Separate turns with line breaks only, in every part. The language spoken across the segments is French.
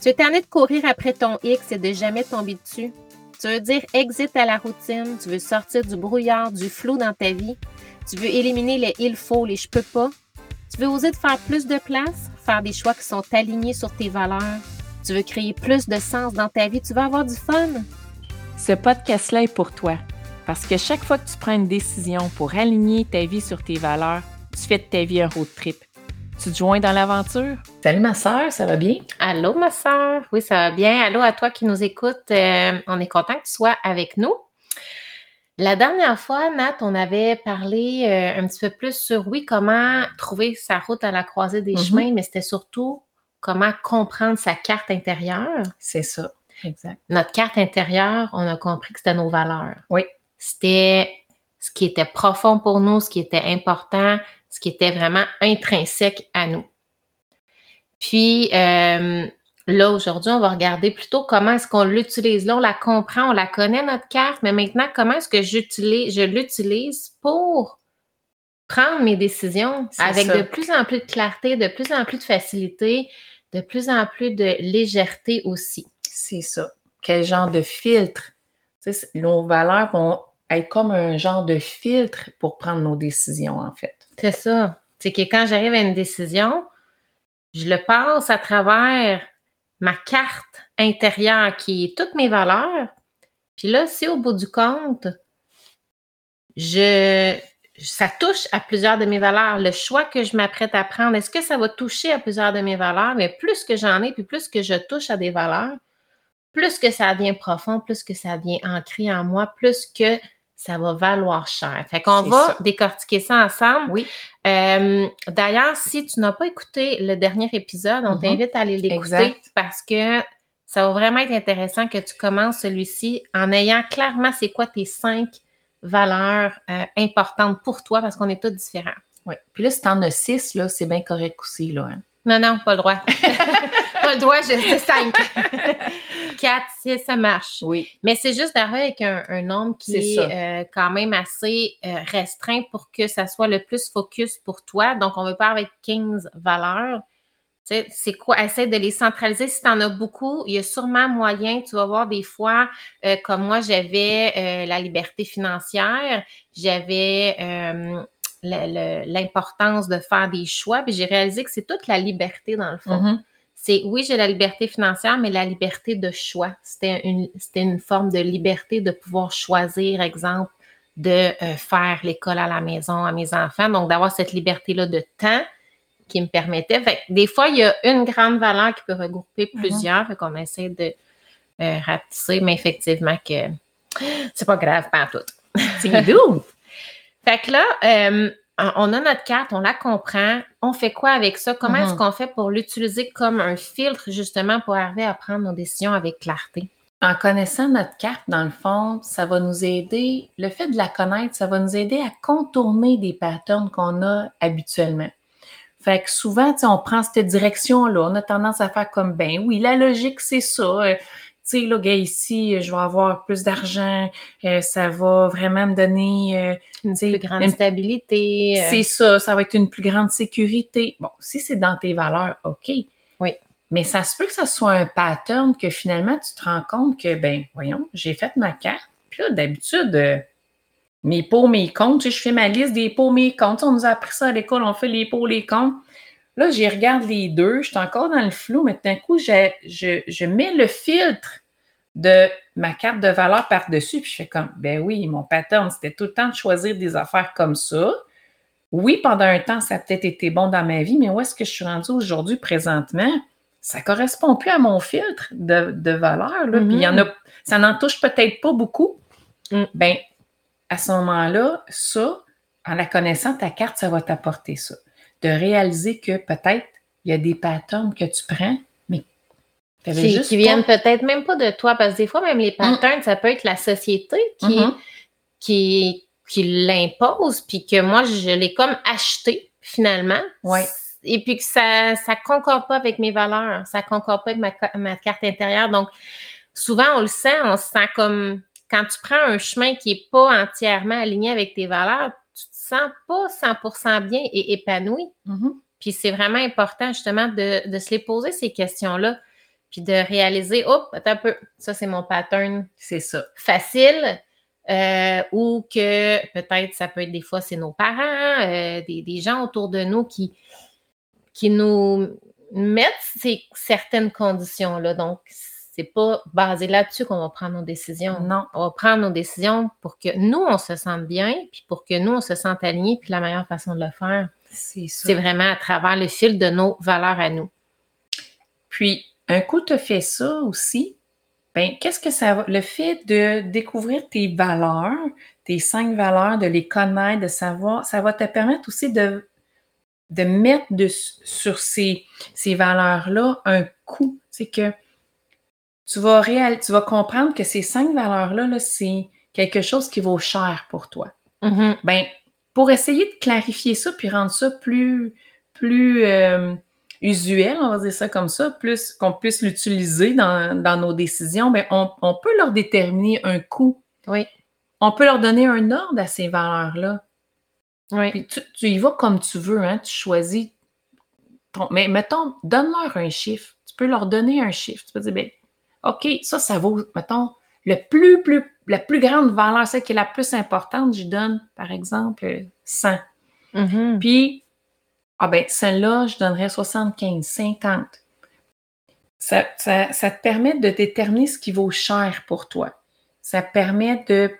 Tu es tanné de courir après ton X et de jamais tomber dessus. Tu veux dire exit à la routine, tu veux sortir du brouillard, du flou dans ta vie. Tu veux éliminer les il faut, les je peux pas. Tu veux oser de faire plus de place, faire des choix qui sont alignés sur tes valeurs. Tu veux créer plus de sens dans ta vie, tu veux avoir du fun.
Ce podcast-là est pour toi. Parce que chaque fois que tu prends une décision pour aligner ta vie sur tes valeurs, tu fais de ta vie un road trip. Tu te joins dans l'aventure?
Salut ma soeur, ça va bien?
Allô ma soeur, oui ça va bien. Allô à toi qui nous écoute. Euh, on est content que tu sois avec nous. La dernière fois, Nat, on avait parlé euh, un petit peu plus sur, oui, comment trouver sa route à la croisée des
Mhm.
chemins, mais c'était surtout comment comprendre sa carte intérieure.
C'est ça, exact.
Notre carte intérieure, on a compris que c'était nos valeurs.
Oui.
C'était ce qui était profond pour nous, ce qui était important, ce qui était vraiment intrinsèque à nous. Puis euh, là, aujourd'hui, on va regarder plutôt comment est-ce qu'on l'utilise. Là, on la comprend, on la connaît, notre carte, mais maintenant, comment est-ce que j'utilise, je l'utilise pour prendre mes décisions avec
ça.
de plus en plus de clarté, de plus en plus de facilité, de plus en plus de légèreté aussi.
C'est ça. Quel genre de filtre? Tu sais, c'est- nos valeurs vont être comme un genre de filtre pour prendre nos décisions, en fait.
C'est ça. C'est que quand j'arrive à une décision, je le passe à travers ma carte intérieure qui est toutes mes valeurs. Puis là, si au bout du compte, je, ça touche à plusieurs de mes valeurs, le choix que je m'apprête à prendre, est-ce que ça va toucher à plusieurs de mes valeurs? Mais plus que j'en ai, puis plus que je touche à des valeurs, plus que ça devient profond, plus que ça devient ancré en moi, plus que ça va valoir cher. Fait qu'on va
ça.
décortiquer ça ensemble.
Oui.
Euh, D'ailleurs, si tu n'as pas écouté le dernier épisode, on
Mhm.
t'invite à aller l'écouter parce que ça va vraiment être intéressant que tu commences celui-ci en ayant clairement c'est quoi tes cinq valeurs euh, importantes pour toi parce qu'on est tous différents.
Oui. Puis là, si t'en as six, là, c'est bien correct aussi, là. hein.
Non, non, pas le droit. pas le droit, je sais cinq. Quatre, six, ça marche.
Oui.
Mais c'est juste d'arriver avec un, un nombre qui est, euh, quand même assez euh, restreint pour que ça soit le plus focus pour toi. Donc, on veut pas avec 15 valeurs. C'est quoi? Essaie de les centraliser. Si tu en as beaucoup, il y a sûrement moyen. Tu vas voir des fois, euh, comme moi, j'avais la liberté financière, j'avais l'importance de faire des choix, puis j'ai réalisé que c'est toute la liberté dans le fond
Mhm.
C'est oui, j'ai la liberté financière, mais la liberté de choix. C'était une, c'était une forme de liberté de pouvoir choisir, exemple, de euh, faire l'école à la maison à mes enfants. Donc, d'avoir cette liberté-là de temps qui me permettait. Fait des fois, il y a une grande valeur qui peut regrouper
Mhm.
plusieurs. Fait qu'on essaie de euh, rapetisser, mais effectivement que c'est pas grave, pas tout.
C'est doux.
Fait que là, euh, on a notre carte, on la comprend. On fait quoi avec ça? Comment
Mhm.
est-ce qu'on fait pour l'utiliser comme un filtre, justement, pour arriver à prendre nos décisions avec clarté?
En connaissant notre carte, dans le fond, ça va nous aider, le fait de la connaître, ça va nous aider à contourner des patterns qu'on a habituellement. Fait que souvent, tu sais, on prend cette direction-là, on a tendance à faire comme, ben oui, la logique, c'est ça. Tu sais, là, gars, ici, je vais avoir plus d'argent, euh, ça va vraiment me donner, euh,
Une plus grande
une-
stabilité. euh,
c'est ça, ça va être une plus grande sécurité. Bon, si c'est dans tes valeurs, OK.
Oui.
Mais ça se peut que ça soit un pattern que finalement, tu te rends compte que, ben, voyons, j'ai fait ma carte. Puis là, d'habitude, euh, mes pots, mes comptes, tu sais, je fais ma liste des pots, mes comptes. Tu sais, On nous a appris ça à l'école, on fait les pots, les comptes. Là, j'y regarde les deux, je suis encore dans le flou, mais d'un coup, je, je, je mets le filtre de ma carte de valeur par-dessus, puis je fais comme, ben oui, mon pattern, c'était tout le temps de choisir des affaires comme ça. Oui, pendant un temps, ça a peut-être été bon dans ma vie, mais où est-ce que je suis rendue aujourd'hui, présentement? Ça correspond plus à mon filtre de, de valeur. Là. Puis il y en a, ça n'en touche peut-être pas beaucoup.
Mm.
Ben, à ce moment-là, ça, en la connaissant, ta carte, ça va t'apporter ça. De réaliser que peut-être il y a des patterns que tu prends, mais
qui,
juste
qui
pas-
viennent peut-être même pas de toi, parce que des fois, même les patterns, ça peut être la société qui,
Mhm.
qui, qui l'impose, puis que moi, je l'ai comme acheté finalement.
Ouais.
Et puis que ça ça concorde pas avec mes valeurs, ça concorde pas avec ma, ma carte intérieure. Donc, souvent, on le sent, on se sent comme quand tu prends un chemin qui est pas entièrement aligné avec tes valeurs, sens pas 100% bien et épanoui.
Mhm.
Puis c'est vraiment important justement de, de se les poser ces questions-là. puis de réaliser, hop, attends un peu, ça c'est mon pattern
C'est ça.
facile, euh, ou que peut-être ça peut être des fois c'est nos parents, euh, des, des gens autour de nous qui, qui nous mettent ces certaines conditions-là. Donc, c'est pas basé là-dessus qu'on va prendre nos décisions.
Non.
On va prendre nos décisions pour que nous, on se sente bien, puis pour que nous, on se sente alignés, puis la meilleure façon de le faire,
C'est
vraiment à travers le fil de nos valeurs à nous.
Puis, un coup, tu fait ça aussi, ben, qu'est-ce que ça va? Le fait de découvrir tes valeurs, tes cinq valeurs, de les connaître, de savoir, ça va te permettre aussi de, de mettre de- sur ces, ces valeurs-là un coup. C'est que tu vas, réal- tu vas comprendre que ces cinq valeurs-là, là, c'est quelque chose qui vaut cher pour toi.
Mhm.
Ben, pour essayer de clarifier ça puis rendre ça plus, plus euh, usuel, on va dire ça comme ça, plus qu'on puisse l'utiliser dans, dans nos décisions, ben, on, on peut leur déterminer un coût.
Oui.
On peut leur donner un ordre à ces valeurs-là.
Oui.
Puis tu, tu y vas comme tu veux, hein, tu choisis. ton- mais mettons, donne-leur un chiffre. Tu peux leur donner un chiffre. Tu peux dire, ben, OK, ça, ça vaut, mettons, le plus, plus, la plus grande valeur, celle qui est la plus importante, je donne, par exemple, 100.
Mhm.
Puis, ah ben, celle-là, je donnerais 75, 50. Ça, ça, ça te permet de déterminer ce qui vaut cher pour toi. Ça permet de,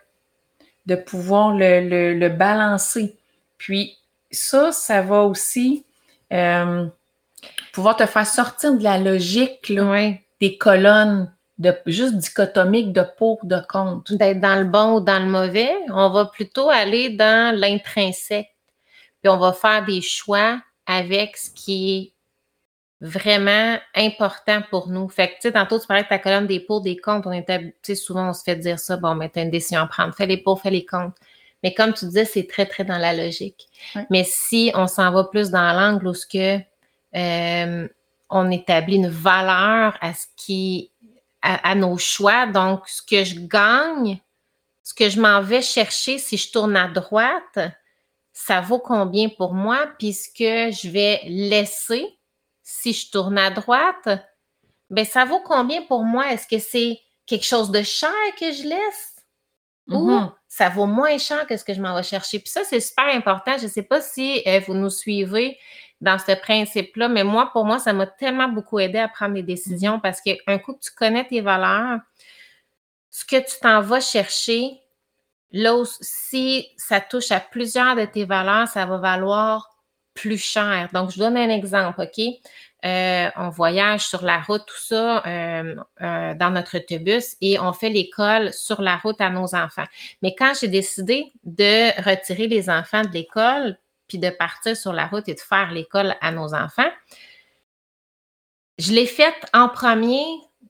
de pouvoir le, le- le balancer. Puis, ça, ça va aussi euh, pouvoir te faire sortir de la logique là,
Oui.
Des colonnes de, juste dichotomiques de pour, de contre.
D'être dans le bon ou dans le mauvais, on va plutôt aller dans l'intrinsèque. Puis on va faire des choix avec ce qui est vraiment important pour nous. Fait que, tu sais, tantôt, tu parlais de ta colonne des pour, des contre. On était, tu sais, souvent, on se fait dire ça. Bon, mais t'as une décision à prendre. Fais les pour, fais les contre. Mais comme tu disais, c'est très, très dans la logique.
Ouais.
Mais si on s'en va plus dans l'angle où ce que, euh, on établit une valeur à ce qui, à, à nos choix. Donc, ce que je gagne, ce que je m'en vais chercher si je tourne à droite, ça vaut combien pour moi? Puis ce que je vais laisser si je tourne à droite, ben ça vaut combien pour moi? Est-ce que c'est quelque chose de cher que je laisse? Ou
Mhm.
ça vaut moins cher que ce que je m'en vais chercher? Puis ça, c'est super important. Je ne sais pas si euh, vous nous suivez dans ce principe-là, mais moi, pour moi, ça m'a tellement beaucoup aidé à prendre des décisions parce qu'un coup que tu connais tes valeurs, ce que tu t'en vas chercher, là, si ça touche à plusieurs de tes valeurs, ça va valoir plus cher. Donc, je donne un exemple, OK? Euh, on voyage sur la route, tout ça, euh, euh, dans notre autobus et on fait l'école sur la route à nos enfants. Mais quand j'ai décidé de retirer les enfants de l'école, puis de partir sur la route et de faire l'école à nos enfants, je l'ai faite en premier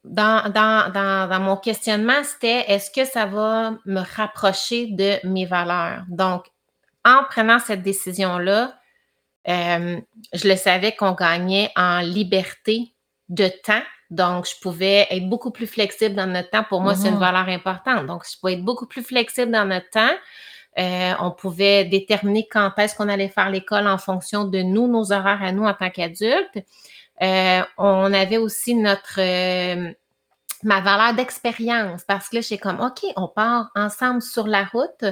dans, dans, dans, dans mon questionnement, c'était est-ce que ça va me rapprocher de mes valeurs? Donc, en prenant cette décision-là, euh, je le savais qu'on gagnait en liberté de temps. Donc, je pouvais être beaucoup plus flexible dans notre temps. Pour moi, c'est une
Mhm.
valeur importante. Donc, je pouvais être beaucoup plus flexible dans notre temps. Euh, on pouvait déterminer quand est-ce qu'on allait faire l'école en fonction de nous, nos horaires à nous en tant qu'adultes. Euh, on avait aussi notre euh, ma valeur d'expérience parce que là, j'étais comme OK, on part ensemble sur la route,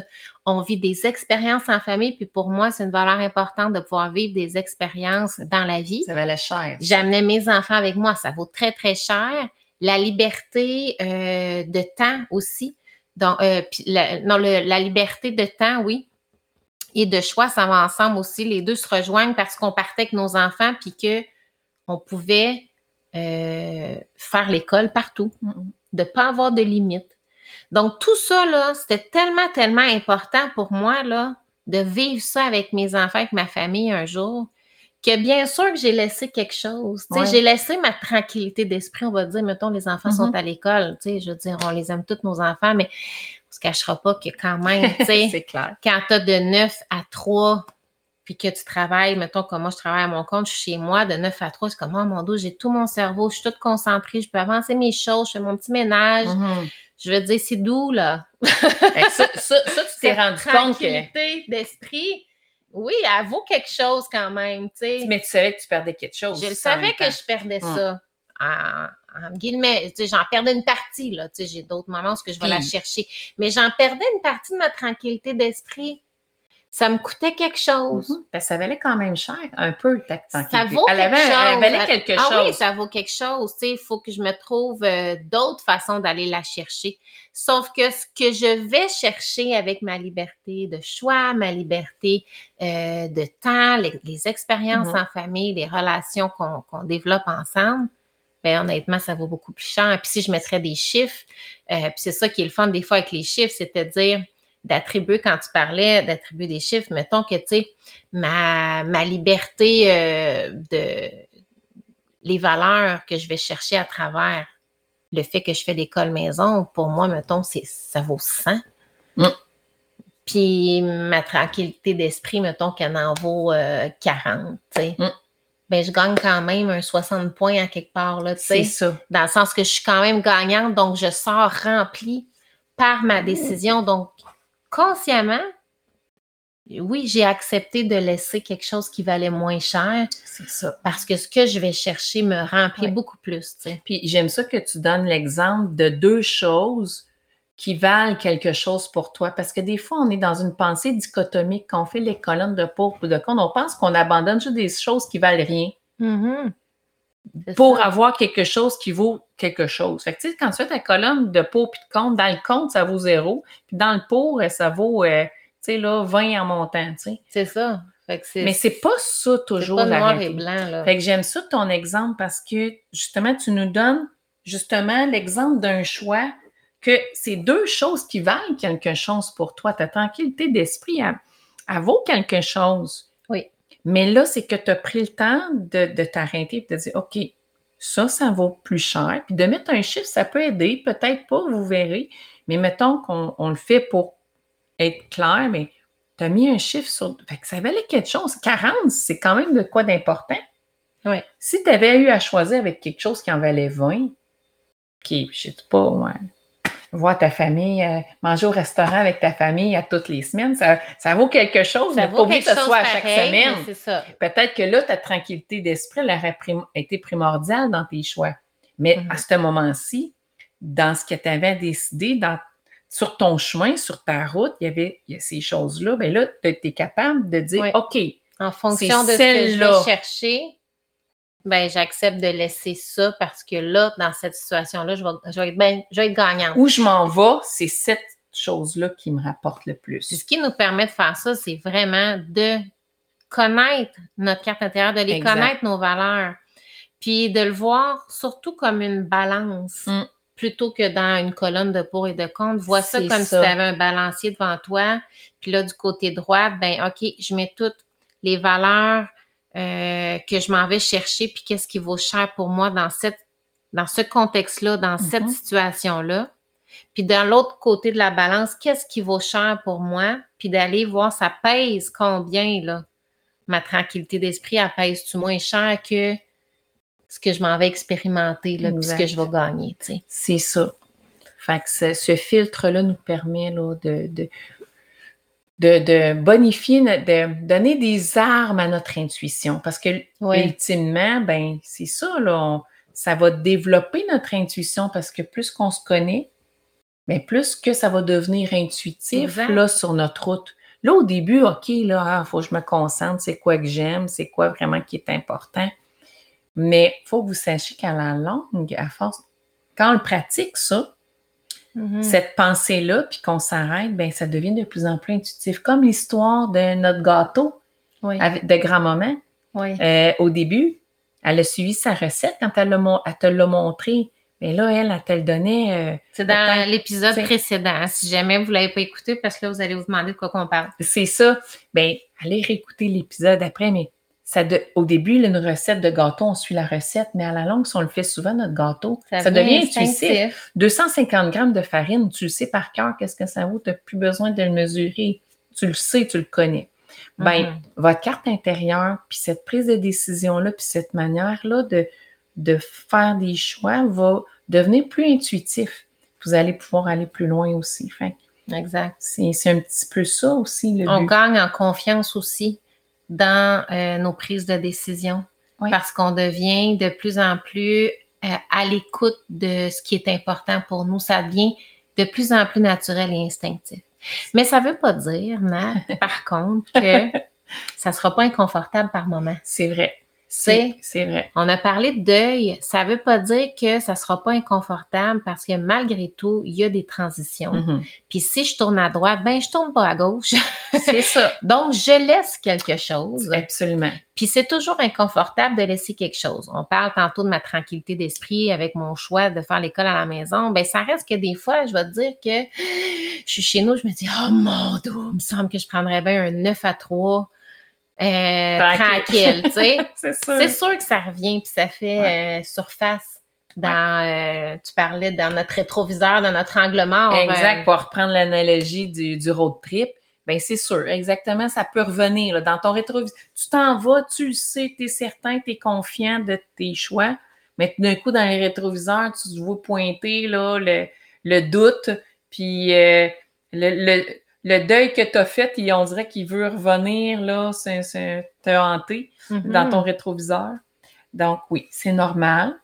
on vit des expériences en famille, puis pour moi, c'est une valeur importante de pouvoir vivre des expériences dans la vie.
Ça valait cher.
J'amenais mes enfants avec moi, ça vaut très, très cher. La liberté euh, de temps aussi. Donc, euh, la, non, la liberté de temps, oui. Et de choix, ça va ensemble aussi. Les deux se rejoignent parce qu'on partait avec nos enfants, puis que on pouvait euh, faire l'école partout, de ne pas avoir de limites. Donc, tout ça, là, c'était tellement, tellement important pour moi, là, de vivre ça avec mes enfants, avec ma famille un jour, que bien sûr que j'ai laissé quelque chose.
Ouais.
J'ai laissé ma tranquillité d'esprit, on va dire, mettons, les enfants sont
Mhm.
à l'école, je veux dire, on les aime tous nos enfants, mais on se cachera pas que quand même,
clair.
quand tu as de 9 à 3, puis que tu travailles, mettons, comme moi, je travaille à mon compte, je suis chez moi, de 9 à 3, c'est comme, oh mon dos, j'ai tout mon cerveau, je suis toute concentrée, je peux avancer mes choses, je fais mon petit ménage.
Mhm.
Je veux dire, c'est doux, là.
Ça, ça, ça, tu t'es rendu compte que.
tranquillité d'esprit, oui, elle vaut quelque chose quand même, tu sais.
Mais tu savais que tu perdais quelque chose.
Je le savais que
temps.
je perdais ça en, en guillemets, j'en perdais une partie, là. Tu sais, j'ai d'autres moments où je vais la chercher. Mais j'en perdais une partie de ma tranquillité d'esprit. Ça me coûtait quelque chose.
Mhm. Parce que ça valait quand même cher, un peu, ta
Ça vaut
elle,
quelque
avait,
chose.
elle valait quelque
ah
chose.
oui, ça vaut quelque chose. Il faut que je me trouve euh, d'autres façons d'aller la chercher. Sauf que ce que je vais chercher avec ma liberté de choix, ma liberté euh, de temps, les, les expériences
Mhm.
en famille, les relations qu'on qu'on développe ensemble, ben honnêtement, ça vaut beaucoup plus cher. Puis si je mettrais des chiffres, euh, puis c'est ça qui est le fun des fois avec les chiffres, c'est-à-dire d'attribuer, quand tu parlais d'attribuer des chiffres, mettons que, tu sais, ma, ma liberté euh, de les valeurs que je vais chercher à travers le fait que je fais l'école maison, pour moi, mettons, c'est ça vaut 100.
Mm.
Puis ma tranquillité d'esprit, mettons qu'elle en vaut euh, 40, tu sais.
Mm.
Ben, je gagne quand même un 60 points à quelque part, là, tu
C'est
sais.
ça.
Dans le sens que je suis quand même gagnante, donc je sors remplie par ma décision. Donc, consciemment, oui, j'ai accepté de laisser quelque chose qui valait moins cher
C'est ça.
parce que ce que je vais chercher me remplit beaucoup plus. tu sais.
Puis j'aime ça que tu donnes l'exemple de deux choses qui valent quelque chose pour toi. Parce que des fois, on est dans une pensée dichotomique quand on fait les colonnes de pour ou de contre. On pense qu'on abandonne juste des choses qui valent rien
C'est
pour avoir quelque chose qui vaut quelque chose. Fait que, tu sais, quand tu fais ta colonne de pour puis de contre, dans le contre, ça vaut zéro. Puis dans le pour, euh, ça vaut, euh, tu sais, là, 20 en montant, tu sais.
C'est ça. Fait que
Mais c'est pas ça toujours
pas
la
noir et blanc. Là.
Fait que j'aime ça ton exemple parce que justement, tu nous donnes justement l'exemple d'un choix que c'est deux choses qui valent quelque chose pour toi. Ta tranquillité d'esprit, elle, elle vaut quelque chose. Mais là, c'est que tu as pris le temps de, de t'arrêter et de dire OK, ça, ça vaut plus cher. Puis de mettre un chiffre, ça peut aider, peut-être pas, vous verrez. Mais mettons qu'on on le fait pour être clair, mais tu as mis un chiffre sur. Fait que ça valait quelque chose. 40, c'est quand même de quoi d'important.
Oui.
Si tu avais eu à choisir avec quelque chose qui en valait 20, qui, je sais pas, ouais, voir ta famille, euh, manger au restaurant avec ta famille à toutes les semaines, ça, ça vaut quelque chose,
ça
mais
vaut
pas
quelque
que ce soit à chaque
pareil,
semaine. Peut-être que là, ta tranquillité d'esprit elle aurait prim- été primordiale dans tes choix. Mais
Mhm.
à ce moment-ci, dans ce que tu avais décidé, dans, sur ton chemin, sur ta route, il y avait il y a ces choses-là. Bien là, tu es capable de dire
Oui.
OK,
En fonction de ce que je vais chercher, ben j'accepte de laisser ça parce que là, dans cette situation-là, je vais, je vais être, ben, je vais être gagnante.
où je m'en vais, c'est cette chose-là qui me rapporte le plus.
ce qui nous permet de faire ça, c'est vraiment de connaître notre carte intérieure, de les
Exact.
connaître, nos valeurs, puis de le voir surtout comme une balance.
Mm.
Plutôt que dans une colonne de pour et de contre, vois ça comme
ça.
si tu avais un balancier devant toi. Puis là, du côté droit, ben OK, je mets toutes les valeurs euh, que je m'en vais chercher, puis qu'est-ce qui vaut cher pour moi dans cette dans ce contexte-là, dans cette
Mhm.
situation-là. Puis dans l'autre côté de la balance, qu'est-ce qui vaut cher pour moi? Puis d'aller voir ça pèse combien, là? Ma tranquillité d'esprit, elle pèse-tu moins cher que ce que je m'en vais expérimenter, là, puis ce que je vais gagner, tu sais?
C'est ça. Fait que ce, ce filtre-là nous permet là, de, de, de, de bonifier, de donner des armes à notre intuition. Parce que
Oui.
ultimement, ben, c'est ça, là, on- ça va développer notre intuition parce que plus qu'on se connaît, ben, plus que ça va devenir intuitif
Exact.
là, sur notre route. Là, au début, OK, là, il faut que je me concentre, c'est quoi que j'aime, c'est quoi vraiment qui est important. Mais il faut que vous sachiez qu'à la longue, à force, quand on le pratique, ça,
Mhm.
cette pensée-là, puis qu'on s'arrête, ben ça devient de plus en plus intuitif. Comme l'histoire de notre gâteau
Oui.
avec, de grand-maman.
oui.
Euh, au début, elle a suivi sa recette quand elle, te l'a montré. Mais là, elle, elle te le donnait. euh,
C'est dans l'épisode précédent. Si jamais vous ne l'avez pas écouté, parce que là, vous allez vous demander de quoi qu'on parle.
c'est ça. Ben, allez réécouter l'épisode après, mais ça de- au début, une recette de gâteau, on suit la recette, mais à la longue, si on le fait souvent, notre gâteau, ça, devient intuitif. 250 grammes de farine, tu le sais par cœur, qu'est-ce que ça vaut, tu n'as plus besoin de le mesurer. Tu le sais, tu le connais. Ben,
Mhm.
votre carte intérieure, puis cette prise de décision-là, puis cette manière-là de, de faire des choix va devenir plus intuitif. Vous allez pouvoir aller plus loin aussi. Fait
Exact.
c'est c'est un petit peu ça aussi le
On
but.
gagne en confiance aussi dans euh, nos prises de décision
Oui.
parce qu'on devient de plus en plus euh, à l'écoute de ce qui est important pour nous. Ça devient de plus en plus naturel et instinctif. Mais ça ne veut pas dire, Nat, par contre, que ça ne sera pas inconfortable par moment.
C'est vrai.
C'est
vrai.
on a parlé de deuil, ça ne veut pas dire que ça ne sera pas inconfortable parce que malgré tout, il y a des transitions.
Mhm.
Puis si je tourne à droite, ben je tourne pas à gauche.
C'est ça.
Donc, je laisse quelque chose.
Absolument.
Puis c'est toujours inconfortable de laisser quelque chose. On parle tantôt de ma tranquillité d'esprit avec mon choix de faire l'école à la maison. Ben ça reste que des fois, je vais te dire que je suis chez nous, je me dis Oh mon Dieu, il me semble que je prendrais bien un 9 à 3 euh, tranquille, tu sais.
C'est
sûr que ça revient puis ça fait euh, surface dans euh, tu parlais dans notre rétroviseur, dans notre angle mort.
Exact. Pour reprendre l'analogie du, du road trip, ben c'est sûr, exactement, ça peut revenir. là. dans ton rétroviseur, tu t'en vas, tu le sais, tu es certain, tu es confiant de tes choix, mais d'un coup, dans les rétroviseurs, tu te vois pointer là, le, le doute, puis le, le, le deuil que tu as fait, il- on dirait qu'il veut revenir, là, c'est- c'est- te hanter
mhm.
dans ton rétroviseur. Donc, oui, c'est normal.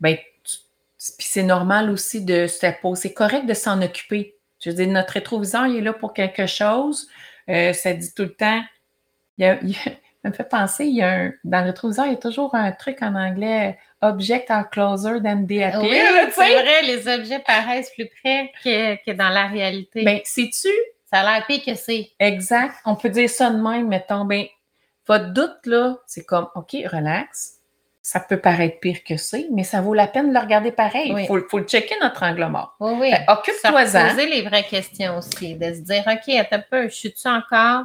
Ben, tu- puis c'est normal aussi de se poser. C'est correct de s'en occuper. Je veux dire, notre rétroviseur, il est là pour quelque chose. Euh, ça dit tout le temps. Il y a, il y a- ça me fait penser, il y a un, dans le rétroviseur, il y a toujours un truc en anglais, object are closer than they appear.
Oui,
là,
c'est vrai, les objets paraissent plus près que, que dans la réalité.
Ben, sais-tu,
ça a l'air pire que c'est.
Exact. On peut dire ça de même, mettons, ben, votre doute, là, c'est comme, OK, relax. Ça peut paraître pire que c'est, mais ça vaut la peine de le regarder pareil. Il
Oui.
faut, faut le checker, notre angle mort.
Oui, oui.
Fait, Occupe-toi-en.
Se poser les vraies questions aussi, de se dire, OK, attends un peu, je suis-tu encore,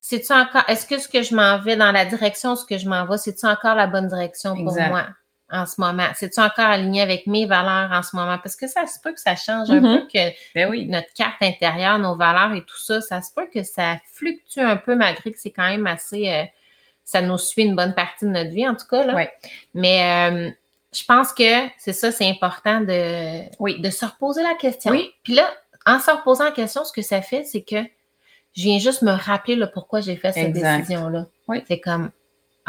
c'est-tu encore, est-ce que ce que je m'en vais dans la direction, ce que je m'en vais, c'est-tu encore la bonne direction pour
Exact.
moi? En ce moment? C'est-tu encore aligné avec mes valeurs en ce moment? Parce que ça se peut que ça change un peu, que
Ben oui.
notre carte intérieure, nos valeurs et tout ça, ça se peut que ça fluctue un peu malgré que c'est quand même assez, euh, ça nous suit une bonne partie de notre vie en tout cas. Là.
Ouais.
Mais euh, je pense que c'est ça, c'est important de,
Oui.
de se reposer la question.
Oui.
Puis là, en se reposant la question, ce que ça fait, c'est que je viens juste me rappeler pourquoi j'ai fait cette décision-là.
Oui.
C'est comme,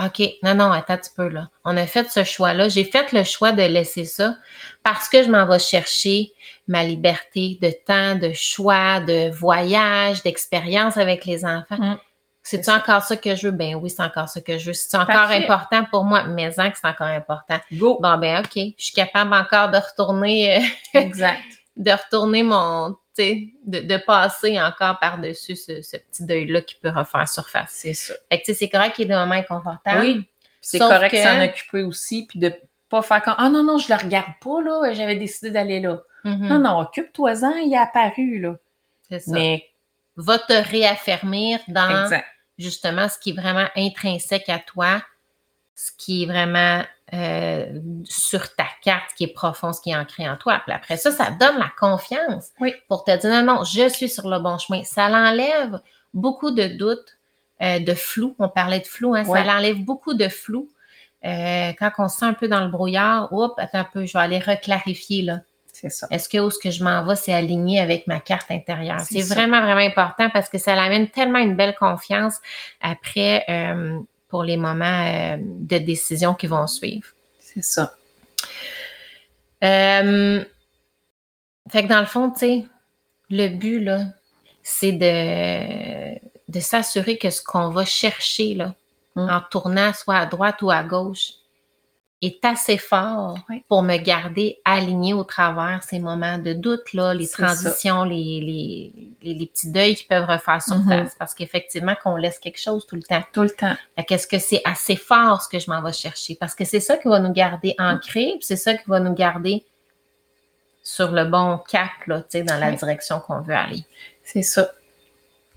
OK, non, non, attends un petit peu là. On a fait ce choix-là. J'ai fait le choix de laisser ça parce que je m'en vais chercher ma liberté de temps, de choix, de voyage, d'expérience avec les enfants.
Mm.
C'est-tu encore ça que je veux? Ben oui, c'est encore ça que je veux. C'est encore
Parfait.
important pour moi, mais en que c'est encore important.
Go.
Bon, ben OK, je suis capable encore de retourner, euh,
Exact.
de retourner mon, de, de passer encore par-dessus ce, ce petit deuil-là qui peut refaire surface.
C'est ça.
Fait que, c'est correct qu'il des moments inconfortables.
Oui. C'est correct de
que-
s'en occuper aussi, puis de pas faire comme Ah non, non, je le regarde pas, là, j'avais décidé d'aller là.
Mhm,
Non, non, occupe-toi-en, il est apparu, là.
c'est ça.
Mais,
Va te réaffirmer dans
exact.
justement ce qui est vraiment intrinsèque à toi, ce qui est vraiment euh, sur ta carte, qui est profond, ce qui est ancré en toi. Puis après ça, ça donne la confiance
Oui.
pour te dire non, non, je suis sur le bon chemin. Ça l'enlève beaucoup de doutes, euh, de flou. On parlait de flou, hein,
Ouais.
ça l'enlève beaucoup de flou. Euh, quand on se sent un peu dans le brouillard, oups, attends un peu, je vais aller reclarifier là.
C'est ça.
Est-ce que où ce que je m'en vais, c'est aligné avec ma carte intérieure?
C'est
vraiment, vraiment important parce que ça l'amène tellement une belle confiance après euh, pour les moments euh, de décision qui vont suivre.
C'est ça.
Euh, fait que dans le fond, tu sais, le but, là, c'est de, de s'assurer que ce qu'on va chercher, là,
Mm.
en tournant soit à droite ou à gauche, est assez fort
Oui.
pour me garder aligné au travers ces moments de doute, là, les transitions, les, les, les, petits deuils qui peuvent refaire surface. Parce qu'effectivement, qu'on laisse quelque chose tout le temps.
Tout le temps.
Qu'est-ce que c'est assez fort ce que je m'en vais chercher? Parce que c'est ça qui va nous garder ancrés, puis c'est ça qui va nous garder sur le bon cap, là, tu sais, dans la
Oui.
direction qu'on veut aller.
C'est ça.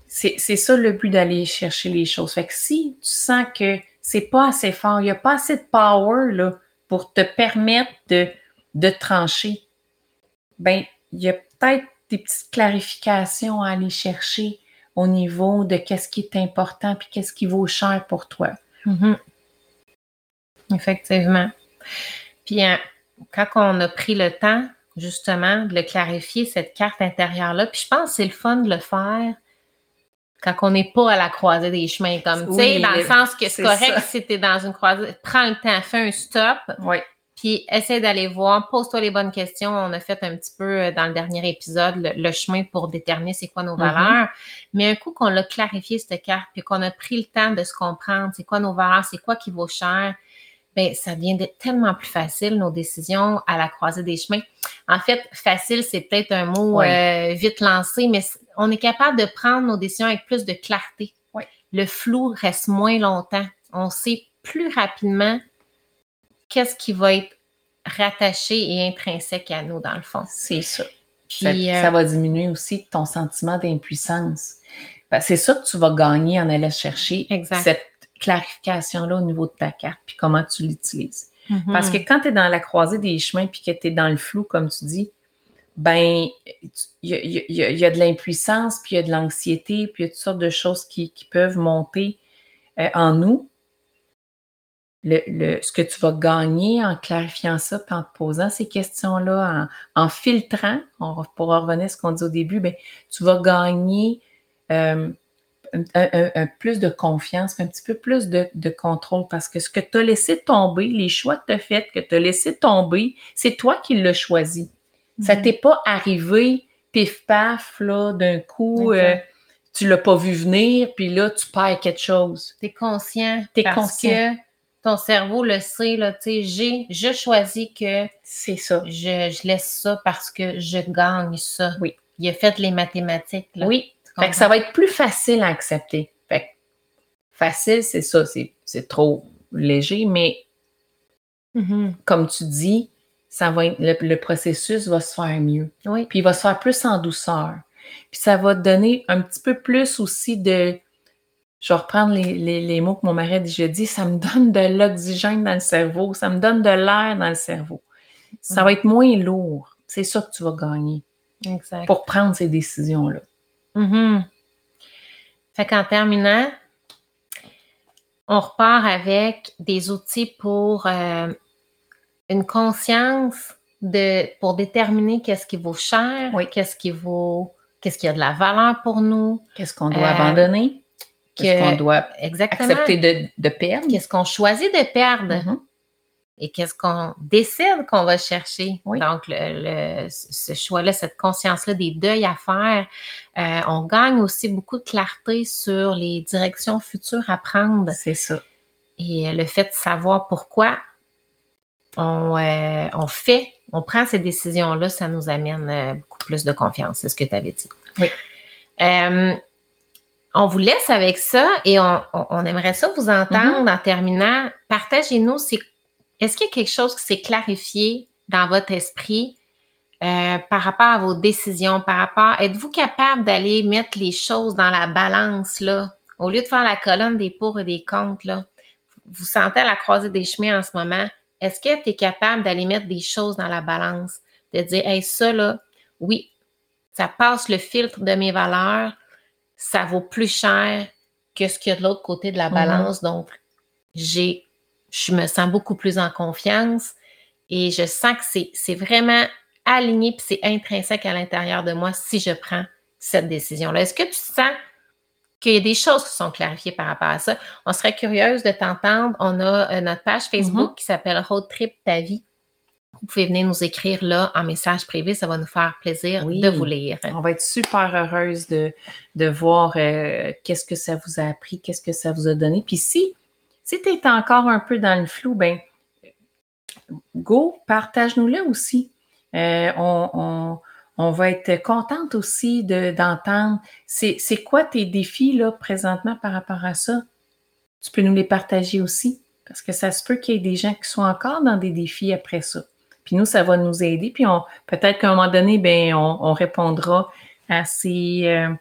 C'est c'est ça le but d'aller chercher les choses. Fait que si tu sens que c'est pas assez fort, il n'y a pas assez de power là, pour te permettre de, de trancher, ben il y a peut-être des petites clarifications à aller chercher au niveau de qu'est-ce qui est important puis qu'est-ce qui vaut cher pour toi.
Mhm. Effectivement. Puis hein, quand on a pris le temps, justement, de le clarifier, cette carte intérieure-là, puis je pense que c'est le fun de le faire quand on n'est pas à la croisée des chemins, comme, tu sais, dans le sens que c'est correct
ça.
si tu es dans une croisée, prends le temps, fais un stop,
Oui.
puis essaie d'aller voir, pose-toi les bonnes questions. On a fait un petit peu euh, dans le dernier épisode le, le chemin pour déterminer c'est quoi nos
Mhm.
valeurs. Mais un coup qu'on l'a clarifié cette carte, puis qu'on a pris le temps de se comprendre, c'est quoi nos valeurs, c'est quoi qui vaut cher, ben ça devient de- tellement plus facile nos décisions à la croisée des chemins. En fait, facile, c'est peut-être un mot euh, vite lancé, mais on est capable de prendre nos décisions avec plus de clarté. Le flou reste moins longtemps. On sait plus rapidement qu'est-ce qui va être rattaché et intrinsèque à nous, dans le fond.
C'est ça.
Puis,
ça,
euh,
ça va diminuer aussi ton sentiment d'impuissance. Ben, c'est ça que tu vas gagner en allant chercher
Exact.
cette clarification-là au niveau de ta carte, puis comment tu l'utilises.
mhm.
Parce que quand tu es dans la croisée des chemins, puis que tu es dans le flou, comme tu dis, ben, il y y y a- de l'impuissance, puis il y a de l'anxiété, puis il y a toutes sortes de choses qui, qui peuvent monter euh, en nous. Le, le- ce que tu vas gagner en clarifiant ça, puis en te posant ces questions-là, en, en filtrant, on pour revenir à ce qu'on dit au début, ben, tu vas gagner euh, un plus de confiance, un petit peu plus de, de contrôle, parce que ce que tu as laissé tomber, les choix que tu as faits, que tu as laissé tomber, c'est toi qui l'as choisi. Ça
Mhm.
t'est pas arrivé pif paf là d'un coup euh, tu l'as pas vu venir puis là tu perds quelque chose.
T'es conscient.
T'es
parce
conscient.
que ton cerveau le sait, là, tu sais, j'ai, je choisis que
C'est ça.
je, je laisse ça parce que je gagne ça.
Oui.
Il a fait les mathématiques, là.
Oui.
Tu
Fait que ça va être plus facile à accepter. Fait que facile, c'est ça, c'est, c'est trop léger, mais?
Mhm.
comme tu dis, ça va être- le, le processus va se faire mieux.
Oui.
Puis il va se faire plus en douceur. Puis ça va te donner un petit peu plus aussi de. Je vais reprendre les, les- les mots que mon mari a déjà dit. Ça me donne de l'oxygène dans le cerveau. Ça me donne de l'air dans le cerveau. Ça va être moins lourd. C'est ça que tu vas gagner
Exact.
pour prendre ces décisions-là.
Mhm. Fait qu'en terminant, on repart avec des outils pour euh, une conscience de pour déterminer qu'est-ce qui vaut cher,
Oui.
qu'est-ce qui vaut, qu'est-ce qui a de la valeur pour nous,
Qu'est-ce qu'on doit
Euh,
abandonner? Qu'est-ce
que-
qu'on doit
exactement.
accepter de, de perdre?
Qu'est-ce qu'on choisit de perdre?
Mhm.
et qu'est-ce qu'on décide qu'on va chercher?
Oui.
Donc, le, le- ce choix-là, cette conscience-là des deuils à faire, euh, on gagne aussi beaucoup de clarté sur les directions futures à prendre.
C'est ça.
Et le fait de savoir pourquoi on, euh, on fait, on prend ces décisions-là, ça nous amène euh, beaucoup plus de confiance. C'est ce que tu avais dit.
Oui.
Euh, on vous laisse avec ça et on, aimerait ça vous entendre en terminant. Partagez-nous, est-ce qu'il y a quelque chose qui s'est clarifié dans votre esprit euh, par rapport à vos décisions, par rapport, êtes-vous capable d'aller mettre les choses dans la balance, là, au lieu de faire la colonne des pour et des contre, là, vous sentez à la croisée des chemins en ce moment, est-ce que tu es capable d'aller mettre des choses dans la balance, de dire, hey, ça, là, oui, ça passe le filtre de mes valeurs, ça vaut plus cher que ce qu'il y a de l'autre côté de la
Mhm.
balance, donc j'ai, je me sens beaucoup plus en confiance et je sens que c'est, c'est vraiment aligné puis c'est intrinsèque à l'intérieur de moi si je prends cette décision-là. Est-ce que tu sens qu'il y a des choses qui sont clarifiées par rapport à ça? On serait curieuse de t'entendre. On a euh, notre page Facebook qui s'appelle Road Trip Ta vie. Vous pouvez venir nous écrire là en message privé. Ça va nous faire plaisir
Oui.
de vous lire.
On va être super heureuse de, de voir euh, qu'est-ce que ça vous a appris, qu'est-ce que ça vous a donné. Puis si, si tu es encore un peu dans le flou, ben go, partage-nous-le aussi. Euh, on, on- on va être contente aussi de- d'entendre c'est c'est quoi tes défis là présentement par rapport à ça? Tu peux nous les partager aussi parce que ça se peut qu'il y ait des gens qui soient encore dans des défis après ça. Puis nous, ça va nous aider. Puis peut-être qu'à un moment donné, ben on, on répondra à ces, euh,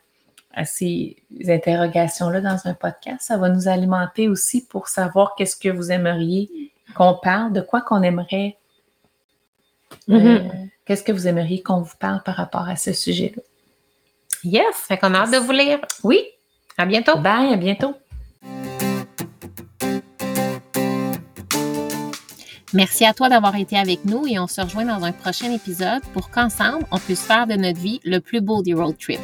à ces interrogations-là dans un podcast. Ça va nous alimenter aussi pour savoir qu'est-ce que vous aimeriez qu'on parle, de quoi qu'on aimerait. euh,
Mhm.
Qu'est-ce que vous aimeriez qu'on vous parle par rapport à ce sujet-là?
Yes, fait qu'on a hâte de vous lire.
Oui,
À bientôt.
bye, à bientôt.
Merci à toi d'avoir été avec nous et on se rejoint dans un prochain épisode pour qu'ensemble, on puisse faire de notre vie le plus beau des road trips.